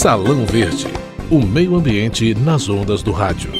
Salão Verde o meio ambiente nas ondas do rádio.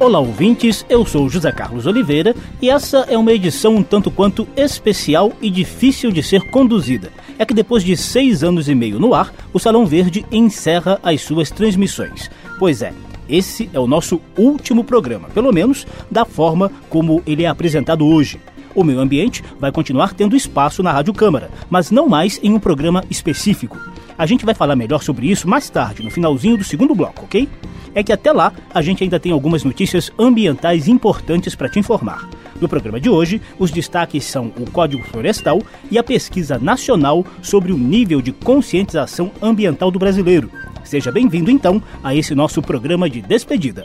Olá, ouvintes. Eu sou José Carlos Oliveira e essa é uma edição um tanto quanto especial e difícil de ser conduzida. É que depois de seis anos e meio no ar, o Salão Verde encerra as suas transmissões. Pois é, esse é o nosso último programa, pelo menos da forma como ele é apresentado hoje. O meio ambiente vai continuar tendo espaço na Rádio Câmara, mas não mais em um programa específico. A gente vai falar melhor sobre isso mais tarde, no finalzinho do segundo bloco, ok? É que até lá a gente ainda tem algumas notícias ambientais importantes para te informar. No programa de hoje, os destaques são o Código Florestal e a pesquisa nacional sobre o nível de conscientização ambiental do brasileiro. Seja bem-vindo então a esse nosso programa de despedida.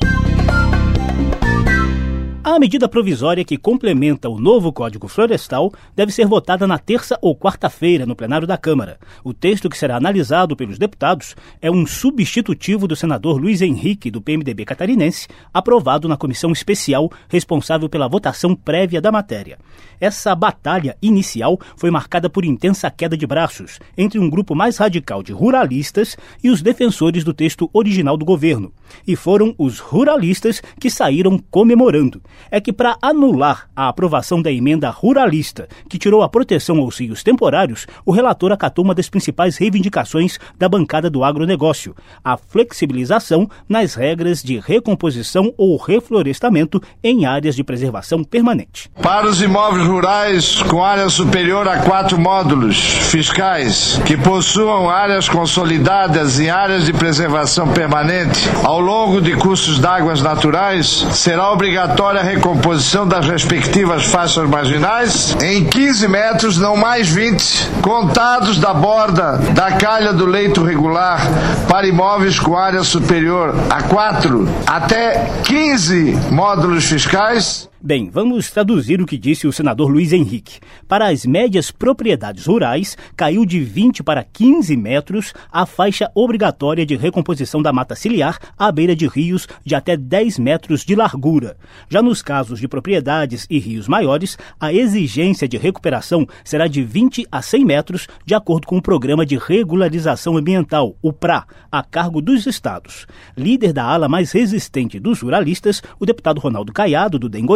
A medida provisória que complementa o novo Código Florestal deve ser votada na terça ou quarta-feira no plenário da Câmara. O texto que será analisado pelos deputados é um substitutivo do senador Luiz Henrique, do PMDB catarinense, aprovado na comissão especial responsável pela votação prévia da matéria. Essa batalha inicial foi marcada por intensa queda de braços entre um grupo mais radical de ruralistas e os defensores do texto original do governo. E foram os ruralistas que saíram comemorando é que, para anular a aprovação da emenda ruralista, que tirou a proteção aos rios temporários, o relator acatou uma das principais reivindicações da bancada do agronegócio, a flexibilização nas regras de recomposição ou reflorestamento em áreas de preservação permanente. Para os imóveis rurais com área superior a quatro módulos fiscais que possuam áreas consolidadas em áreas de preservação permanente ao longo de cursos d'águas naturais, será obrigatória a recomposição das respectivas faixas marginais. Em 15 metros, não mais 20, contados da borda da calha do leito regular para imóveis com área superior a 4 até 15 módulos fiscais Bem, vamos traduzir o que disse o senador Luiz Henrique. Para as médias propriedades rurais, caiu de 20 para 15 metros a faixa obrigatória de recomposição da mata ciliar à beira de rios de até 10 metros de largura. Já nos casos de propriedades e rios maiores, a exigência de recuperação será de 20 a 100 metros, de acordo com o Programa de Regularização Ambiental, o PRA, a cargo dos estados. Líder da ala mais resistente dos ruralistas, o deputado Ronaldo Caiado, do DEM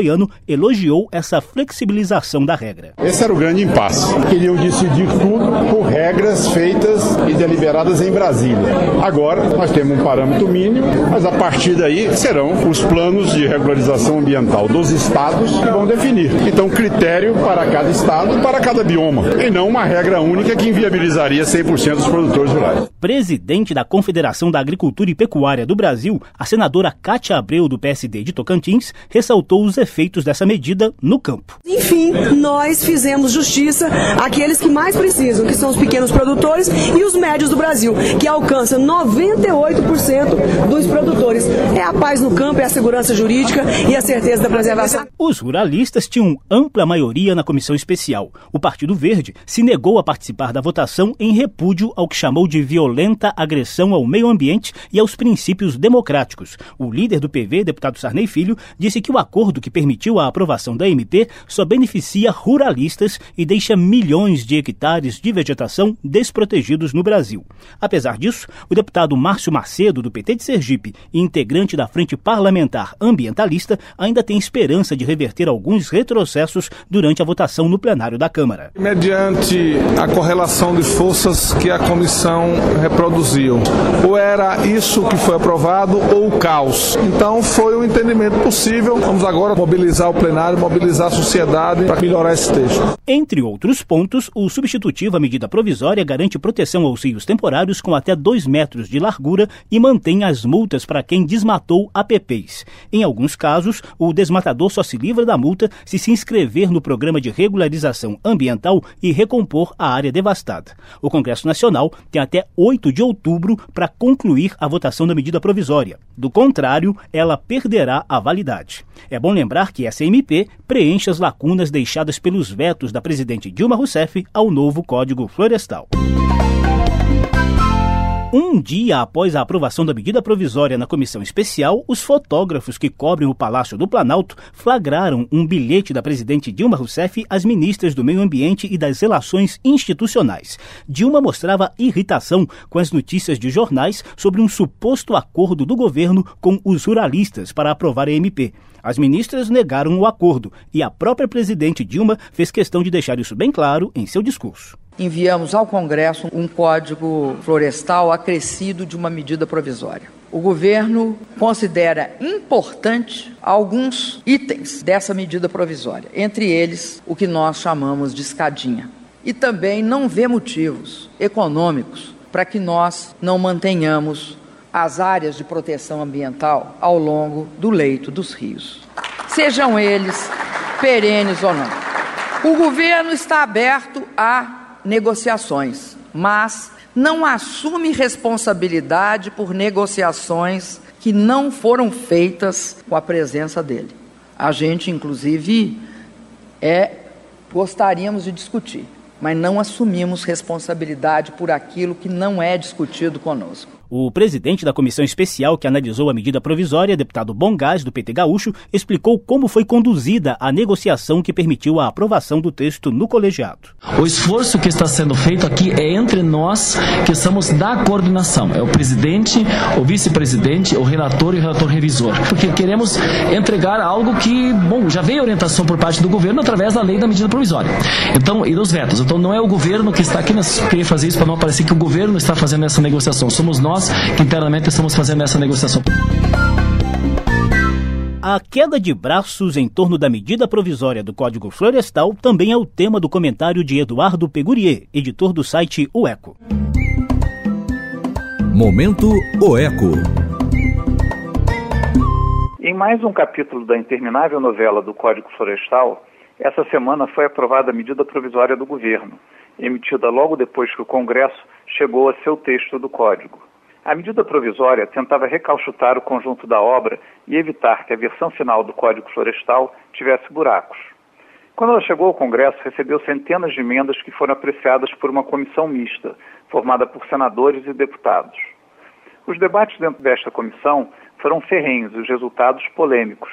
elogiou essa flexibilização da regra. Esse era o grande impasse. Queriam decidir tudo por regras feitas e deliberadas em Brasília. Agora nós temos um parâmetro mínimo, mas a partir daí serão os planos de regularização ambiental dos estados que vão definir. Então, critério para cada estado, para cada bioma, e não uma regra única que inviabilizaria 100% dos produtores rurais. Presidente da Confederação da Agricultura e Pecuária do Brasil, a senadora Cátia Abreu, do PSD de Tocantins, ressaltou os efeitos efeitos dessa medida no campo. Enfim, nós fizemos justiça àqueles que mais precisam, que são os pequenos produtores e os médios do Brasil, que alcançam 98% dos produtores. É a paz no campo, é a segurança jurídica e a certeza da preservação. Os ruralistas tinham ampla maioria na comissão especial. O Partido Verde se negou a participar da votação em repúdio ao que chamou de violenta agressão ao meio ambiente e aos princípios democráticos. O líder do PV, deputado Sarney Filho, disse que o acordo que permitiu permitiu a aprovação da MP só beneficia ruralistas e deixa milhões de hectares de vegetação desprotegidos no Brasil. Apesar disso, o deputado Márcio Macedo, do PT de Sergipe integrante da Frente Parlamentar Ambientalista, ainda tem esperança de reverter alguns retrocessos durante a votação no plenário da Câmara. Mediante a correlação de forças que a comissão reproduziu, ou era isso que foi aprovado ou o caos. Então foi o entendimento possível. Vamos agora mobilizar mobilizar o plenário, mobilizar a sociedade para melhorar esse texto. Entre outros pontos, o substitutivo à medida provisória garante proteção aos rios temporários com até 2 metros de largura e mantém as multas para quem desmatou APPs. Em alguns casos, o desmatador só se livra da multa se se inscrever no programa de regularização ambiental e recompor a área devastada. O Congresso Nacional tem até 8 de outubro para concluir a votação da medida provisória. Do contrário, ela perderá a validade. É bom lembrar que essa MP preenche as lacunas deixadas pelos vetos da presidente Dilma Rousseff ao novo Código Florestal. Um dia após a aprovação da medida provisória na comissão especial, os fotógrafos que cobrem o Palácio do Planalto flagraram um bilhete da presidente Dilma Rousseff às ministras do Meio Ambiente e das Relações Institucionais. Dilma mostrava irritação com as notícias de jornais sobre um suposto acordo do governo com os ruralistas para aprovar a MP. As ministras negaram o acordo e a própria presidente Dilma fez questão de deixar isso bem claro em seu discurso enviamos ao Congresso um código florestal acrescido de uma medida provisória. O governo considera importante alguns itens dessa medida provisória, entre eles o que nós chamamos de escadinha. E também não vê motivos econômicos para que nós não mantenhamos as áreas de proteção ambiental ao longo do leito dos rios, sejam eles perenes ou não. O governo está aberto a negociações, mas não assume responsabilidade por negociações que não foram feitas com a presença dele. A gente, inclusive, é gostaríamos de discutir, mas não assumimos responsabilidade por aquilo que não é discutido conosco. O presidente da comissão especial que analisou a medida provisória, deputado Bongás, do PT Gaúcho, explicou como foi conduzida a negociação que permitiu a aprovação do texto no colegiado. O esforço que está sendo feito aqui é entre nós que somos da coordenação. É o presidente, o vice-presidente, o relator e o relator revisor. Porque queremos entregar algo que, bom, já veio orientação por parte do governo através da lei da medida provisória. Então, e dos vetos. Então, não é o governo que está aqui, queria fazer isso para não parecer que o governo está fazendo essa negociação. Somos nós nós que internamente estamos fazendo essa negociação. A queda de braços em torno da medida provisória do Código Florestal também é o tema do comentário de Eduardo Pegurier, editor do site O Eco. Momento O Eco. Em mais um capítulo da interminável novela do Código Florestal, essa semana foi aprovada a medida provisória do governo, emitida logo depois que o Congresso chegou a seu texto do Código. A medida provisória tentava recalchutar o conjunto da obra e evitar que a versão final do Código Florestal tivesse buracos. Quando ela chegou ao Congresso, recebeu centenas de emendas que foram apreciadas por uma comissão mista, formada por senadores e deputados. Os debates dentro desta comissão foram ferrenhos e os resultados polêmicos.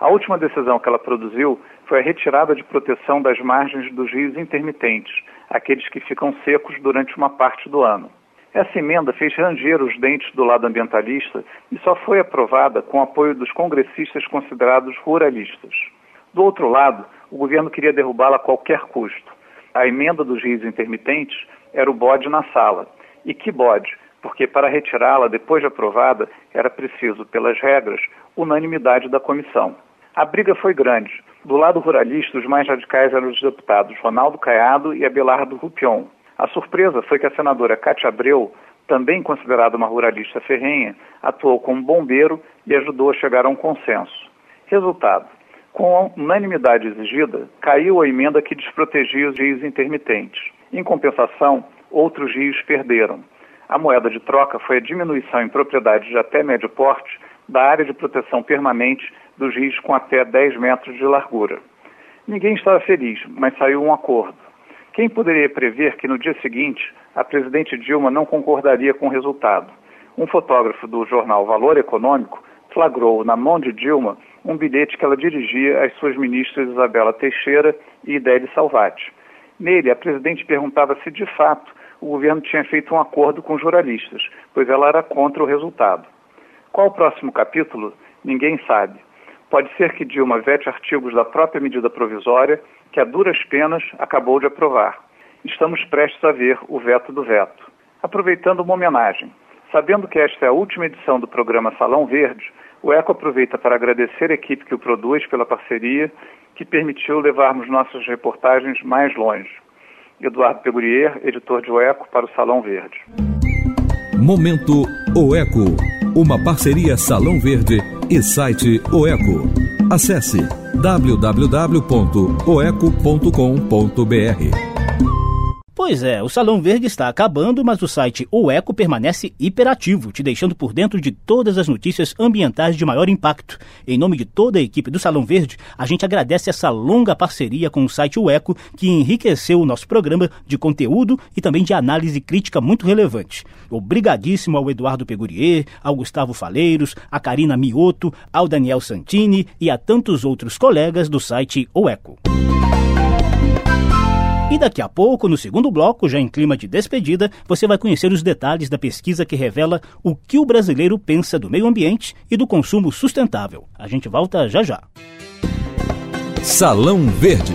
A última decisão que ela produziu foi a retirada de proteção das margens dos rios intermitentes, aqueles que ficam secos durante uma parte do ano. Essa emenda fez ranger os dentes do lado ambientalista e só foi aprovada com o apoio dos congressistas considerados ruralistas. Do outro lado, o governo queria derrubá-la a qualquer custo. A emenda dos rios intermitentes era o bode na sala. E que bode? Porque para retirá-la depois de aprovada era preciso, pelas regras, unanimidade da comissão. A briga foi grande. Do lado ruralista, os mais radicais eram os deputados Ronaldo Caiado e Abelardo Rupion. A surpresa foi que a senadora Cátia Abreu, também considerada uma ruralista ferrenha, atuou como bombeiro e ajudou a chegar a um consenso. Resultado: com a unanimidade exigida, caiu a emenda que desprotegia os rios intermitentes. Em compensação, outros rios perderam. A moeda de troca foi a diminuição em propriedades de até médio porte da área de proteção permanente dos rios com até 10 metros de largura. Ninguém estava feliz, mas saiu um acordo. Quem poderia prever que no dia seguinte a presidente Dilma não concordaria com o resultado? Um fotógrafo do jornal Valor Econômico flagrou na mão de Dilma um bilhete que ela dirigia às suas ministras Isabela Teixeira e Idélia Salvati. Nele, a presidente perguntava se de fato o governo tinha feito um acordo com os jornalistas, pois ela era contra o resultado. Qual o próximo capítulo? Ninguém sabe. Pode ser que Dilma vete artigos da própria medida provisória, que a duras penas acabou de aprovar. Estamos prestes a ver o veto do veto. Aproveitando uma homenagem, sabendo que esta é a última edição do programa Salão Verde, o ECO aproveita para agradecer a equipe que o produz pela parceria que permitiu levarmos nossas reportagens mais longe. Eduardo Pegurier, editor de O Eco, para o Salão Verde. Momento O Eco, uma parceria Salão Verde e site Oeco. Acesse www.oeco.com.br. Pois é, o Salão Verde está acabando, mas o site O Eco permanece hiperativo, te deixando por dentro de todas as notícias ambientais de maior impacto. Em nome de toda a equipe do Salão Verde, a gente agradece essa longa parceria com o site O Eco, que enriqueceu o nosso programa de conteúdo e também de análise crítica muito relevante. Obrigadíssimo ao Eduardo Pegurier, ao Gustavo Faleiros, a Karina Mioto, ao Daniel Santini e a tantos outros colegas do site O Eco. E daqui a pouco, no segundo bloco, já em clima de despedida, você vai conhecer os detalhes da pesquisa que revela o que o brasileiro pensa do meio ambiente e do consumo sustentável. A gente volta já já. Salão Verde